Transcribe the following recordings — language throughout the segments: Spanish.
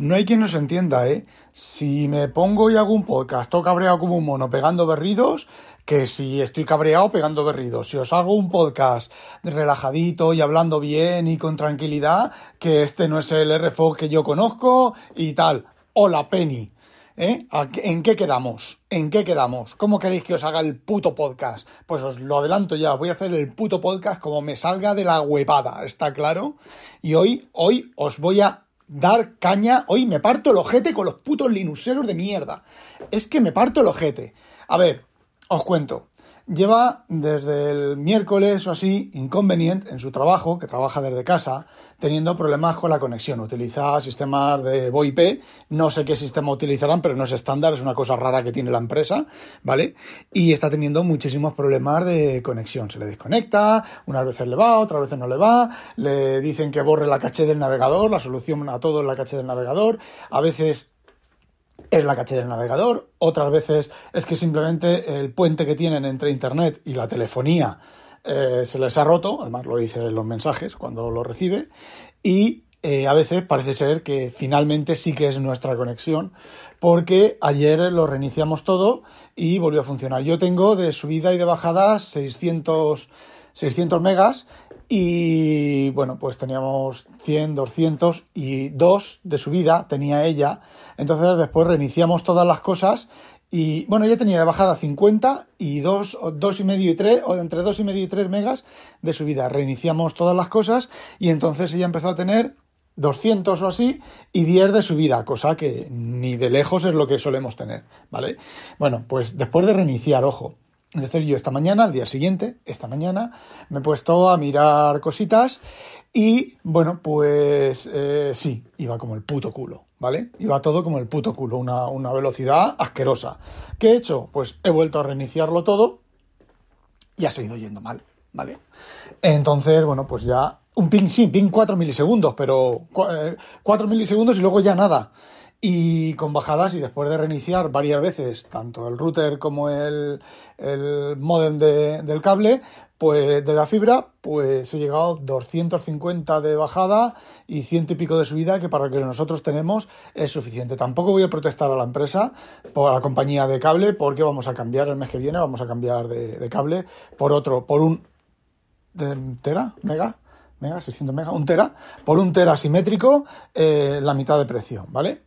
no hay quien nos entienda, ¿eh? Si me pongo y hago un podcast, todo cabreado como un mono, pegando berridos, que si estoy cabreado pegando berridos. Si os hago un podcast relajadito y hablando bien y con tranquilidad, que este no es el RFO que yo conozco y tal. Hola, Penny. ¿Eh? ¿En qué quedamos? ¿En qué quedamos? ¿Cómo queréis que os haga el puto podcast? Pues os lo adelanto ya, voy a hacer el puto podcast como me salga de la huepada, ¿está claro? Y hoy, hoy os voy a dar caña, hoy me parto el ojete con los putos linuseros de mierda. Es que me parto el ojete. A ver, os cuento. Lleva desde el miércoles o así inconveniente en su trabajo, que trabaja desde casa, teniendo problemas con la conexión. Utiliza sistemas de VoIP, no sé qué sistema utilizarán, pero no es estándar, es una cosa rara que tiene la empresa, ¿vale? Y está teniendo muchísimos problemas de conexión. Se le desconecta, unas veces le va, otras veces no le va, le dicen que borre la caché del navegador, la solución a todo es la caché del navegador, a veces es la caché del navegador, otras veces es que simplemente el puente que tienen entre Internet y la telefonía eh, se les ha roto, además lo dice en los mensajes cuando lo recibe, y eh, a veces parece ser que finalmente sí que es nuestra conexión, porque ayer lo reiniciamos todo y volvió a funcionar. Yo tengo de subida y de bajada 600, 600 megas y bueno, pues teníamos 100, 200 y 2 de subida tenía ella. Entonces después reiniciamos todas las cosas y bueno, ella tenía de bajada 50 y 2, 2 y medio y 3, o entre 2 y medio y 3 megas de subida. Reiniciamos todas las cosas y entonces ella empezó a tener 200 o así y 10 de subida, cosa que ni de lejos es lo que solemos tener, ¿vale? Bueno, pues después de reiniciar, ojo, entonces yo esta mañana, al día siguiente, esta mañana, me he puesto a mirar cositas y bueno, pues eh, sí, iba como el puto culo, ¿vale? Iba todo como el puto culo, una, una velocidad asquerosa. ¿Qué he hecho? Pues he vuelto a reiniciarlo todo y ha seguido yendo mal, ¿vale? Entonces, bueno, pues ya un ping, sí, ping 4 milisegundos, pero 4 eh, milisegundos y luego ya nada y con bajadas y después de reiniciar varias veces tanto el router como el, el modem de, del cable pues de la fibra pues he llegado 250 de bajada y ciento y pico de subida que para lo que nosotros tenemos es suficiente. Tampoco voy a protestar a la empresa por la compañía de cable porque vamos a cambiar el mes que viene vamos a cambiar de, de cable por otro por un tera mega mega, 600 mega, un tera, por un tera simétrico, eh, la mitad de precio, ¿vale?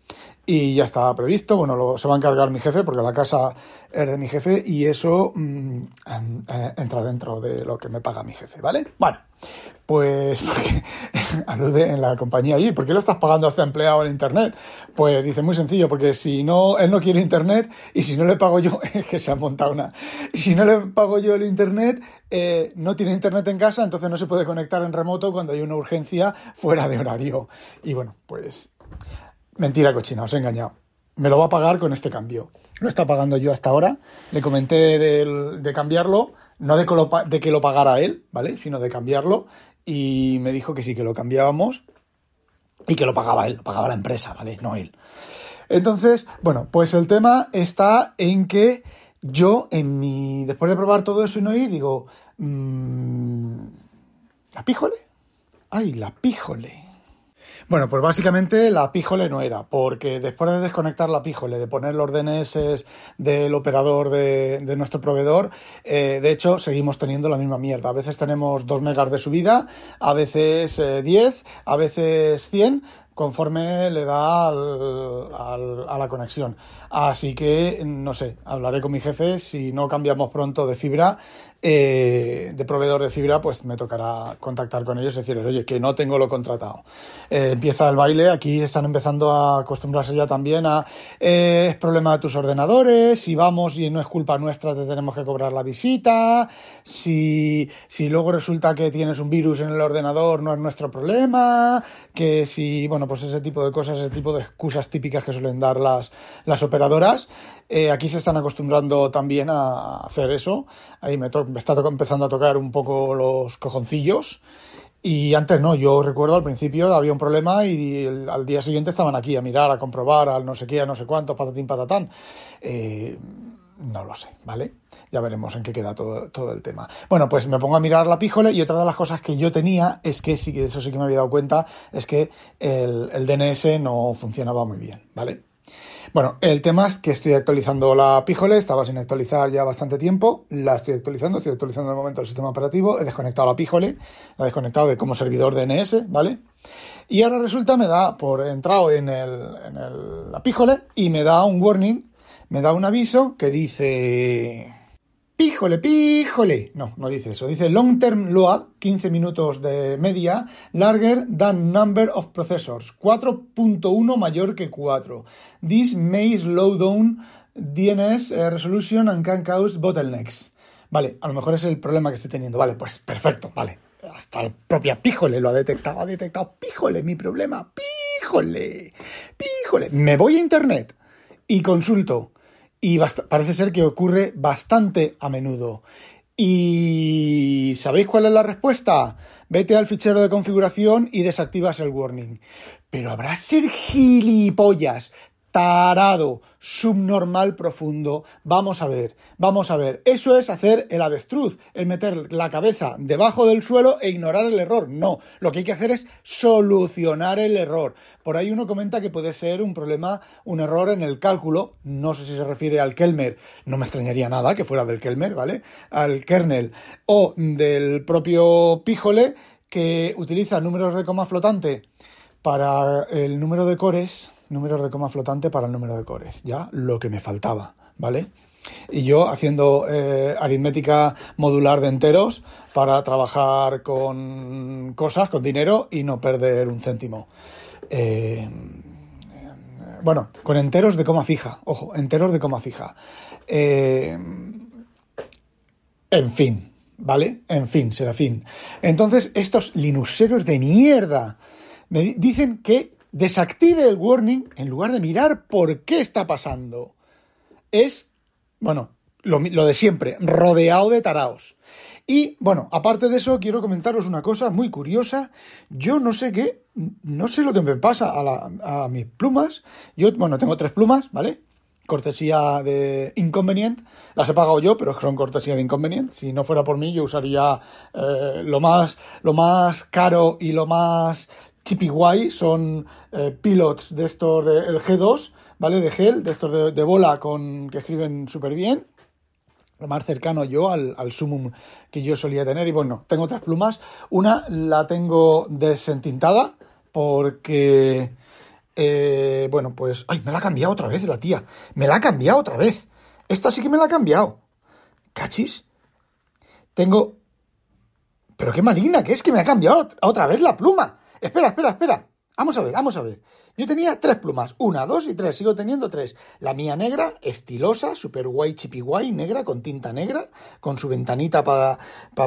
Y ya está previsto, bueno, lo, se va a encargar mi jefe, porque la casa es de mi jefe, y eso mm, eh, entra dentro de lo que me paga mi jefe, ¿vale? Bueno, pues porque alude en la compañía allí, ¿por qué lo estás pagando a este empleado en internet? Pues dice muy sencillo, porque si no, él no quiere internet, y si no le pago yo, es que se ha montado una, si no le pago yo el internet, eh, no tiene internet en casa, entonces no se puede conectar en remoto cuando hay una urgencia fuera de horario. Y bueno, pues Mentira cochina, os he engañado. Me lo va a pagar con este cambio. Lo está pagando yo hasta ahora. Le comenté de, cambiarlo, no de que, lo, de que lo pagara él, ¿vale? Sino de cambiarlo. Y me dijo que sí, que lo cambiábamos y que lo pagaba él, lo pagaba la empresa, ¿vale? No él. Entonces, bueno, pues el tema está en que yo, en mi. Después de probar todo eso y no ir, digo. Mmm, ¿La píjole? ¡Ay, la píjole! Bueno, pues básicamente la píjole no era, porque después de desconectar la píjole, de poner los DNS del operador de, nuestro proveedor, eh, de hecho seguimos teniendo la misma mierda. A veces tenemos 2 megas de subida, a veces 10, eh, a veces 100, conforme le da a la conexión. Así que, no sé, hablaré con mi jefe. Si no cambiamos pronto de fibra, eh, de proveedor de fibra, pues me tocará contactar con ellos y decirles, oye, que no tengo lo contratado. Eh, empieza el baile, aquí están empezando a acostumbrarse ya también a, eh, es problema de tus ordenadores, si vamos y no es culpa nuestra, te tenemos que cobrar la visita, si, si luego resulta que tienes un virus en el ordenador, no es nuestro problema, que si, bueno, pues ese tipo de cosas, ese tipo de excusas típicas que suelen dar las, las operadoras, aquí se están acostumbrando también a hacer eso, ahí me, me está empezando a tocar un poco los cojoncillos. Y antes no, yo recuerdo al principio había un problema y al día siguiente estaban aquí a mirar, a comprobar, al no sé qué, a no sé cuánto, patatín, patatán. Eh, no lo sé, ¿vale? Ya veremos en qué queda todo, todo, el tema. Bueno, pues me pongo a mirar la píjole y otra de las cosas que yo tenía es que sí eso sí que me había dado cuenta, es que el, el DNS no funcionaba muy bien, ¿vale? Bueno, el tema es que estoy actualizando la Píjole, estaba sin actualizar ya bastante tiempo, la estoy actualizando, estoy actualizando de momento el sistema operativo, he desconectado la Píjole, la he desconectado de como servidor DNS, ¿vale? Y ahora resulta, me da, por entrado en, el, en el, la Píjole, y me da un warning, me da un aviso que dice Píjole, píjole. No, no dice eso. Dice long term load, 15 minutos de media, larger than number of processors, 4.1 mayor que 4. This may slow down DNS eh, resolution and can cause bottlenecks. Vale, a lo mejor es el problema que estoy teniendo. Vale, pues perfecto, vale. Hasta la propia Píjole lo ha detectado, ha detectado. Píjole, mi problema. Píjole, píjole. Me voy a internet y consulto y parece ser que ocurre bastante a menudo. ¿Y sabéis cuál es la respuesta? Vete al fichero de configuración y desactivas el warning. Pero habrá ser gilipollas tarado, subnormal profundo. Vamos a ver, vamos a ver. Eso es hacer el avestruz, el meter la cabeza debajo del suelo e ignorar el error. No, lo que hay que hacer es solucionar el error. Por ahí uno comenta que puede ser un problema, un error en el cálculo. No sé si se refiere al Kelmer, no me extrañaría nada que fuera del Kelmer, ¿vale? Al kernel o del propio Píjole que utiliza números de coma flotante para el número de cores números de coma flotante para el número de cores, ya lo que me faltaba, ¿vale? Y yo haciendo eh, aritmética modular de enteros para trabajar con cosas, con dinero y no perder un céntimo. Eh, bueno, con enteros de coma fija, ojo, enteros de coma fija. Eh, en fin, ¿vale? En fin, será fin. Entonces, estos linuseros de mierda me dicen que desactive el warning en lugar de mirar por qué está pasando. Es, bueno, lo, de siempre, rodeado de taraos. Y bueno, aparte de eso, quiero comentaros una cosa muy curiosa. Yo no sé qué, no sé lo que me pasa a, mis plumas. Yo, bueno, tengo tres plumas, ¿vale? Cortesía de Inconvenient. Las he pagado yo, pero son cortesía de Inconvenient. Si no fuera por mí, yo usaría eh, lo, más, lo más caro y lo más Guay son eh, pilots de estos del G2, ¿vale? De gel, de estos de, bola con que escriben súper bien. Lo más cercano yo al, al Sumum que yo solía tener. Y bueno, tengo otras plumas. Una la tengo desentintada porque, eh, bueno, pues... ¡Ay, me la ha cambiado otra vez la tía! ¡Me la ha cambiado otra vez! Esta sí que me la ha cambiado. ¿Cachis? Tengo... Pero qué maligna que es que me ha cambiado otra vez la pluma. Espera, espera, espera. Vamos a ver, vamos a ver. Yo tenía tres plumas, una, dos y tres, sigo teniendo tres. La mía negra, estilosa, super guay, chipi guay, negra, con tinta negra, con su ventanita para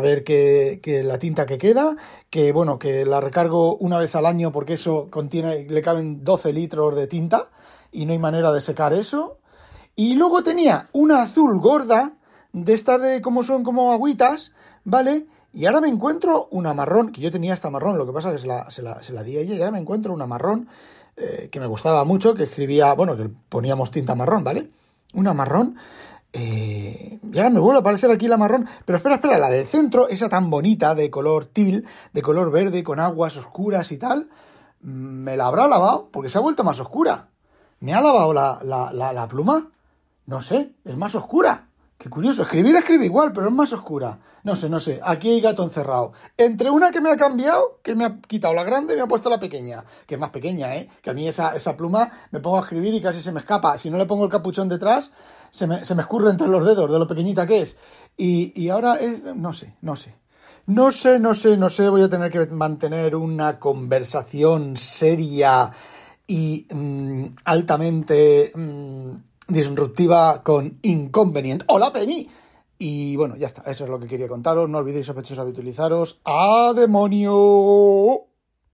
ver que, la tinta que queda, que bueno, que la recargo una vez al año porque eso contiene, le caben 12 litros de tinta y no hay manera de secar eso. Y luego tenía una azul gorda, de estas de como son como agüitas, ¿vale? Y ahora me encuentro una marrón, que yo tenía esta marrón, lo que pasa es que se la, se la, di a ella, y ahora me encuentro una marrón eh, que me gustaba mucho, que escribía, bueno, que poníamos tinta marrón, ¿vale? Una marrón. Eh, y ahora me vuelve a aparecer aquí la marrón, pero espera, espera, la del centro, esa tan bonita, de color til, de color verde, con aguas oscuras y tal, me la habrá lavado, porque se ha vuelto más oscura. ¿Me ha lavado la, la, la pluma? No sé, es más oscura. Qué curioso, escribir escribe igual, pero es más oscura. No sé, no sé, aquí hay gato encerrado. Entre una que me ha cambiado, que me ha quitado la grande y me ha puesto la pequeña, que es más pequeña, ¿eh? Que a mí esa, esa pluma me pongo a escribir y casi se me escapa. Si no le pongo el capuchón detrás, se me, se me escurre entre los dedos de lo pequeñita que es. Y, y ahora es, no sé, no sé. No sé, no sé, no sé, voy a tener que mantener una conversación seria y mm, altamente... Mm, disruptiva con Inconvenient. ¡Hola, Penny! Y bueno, ya está, eso es lo que quería contaros. No olvidéis sospechosos habitualizaros. ¡A demonio!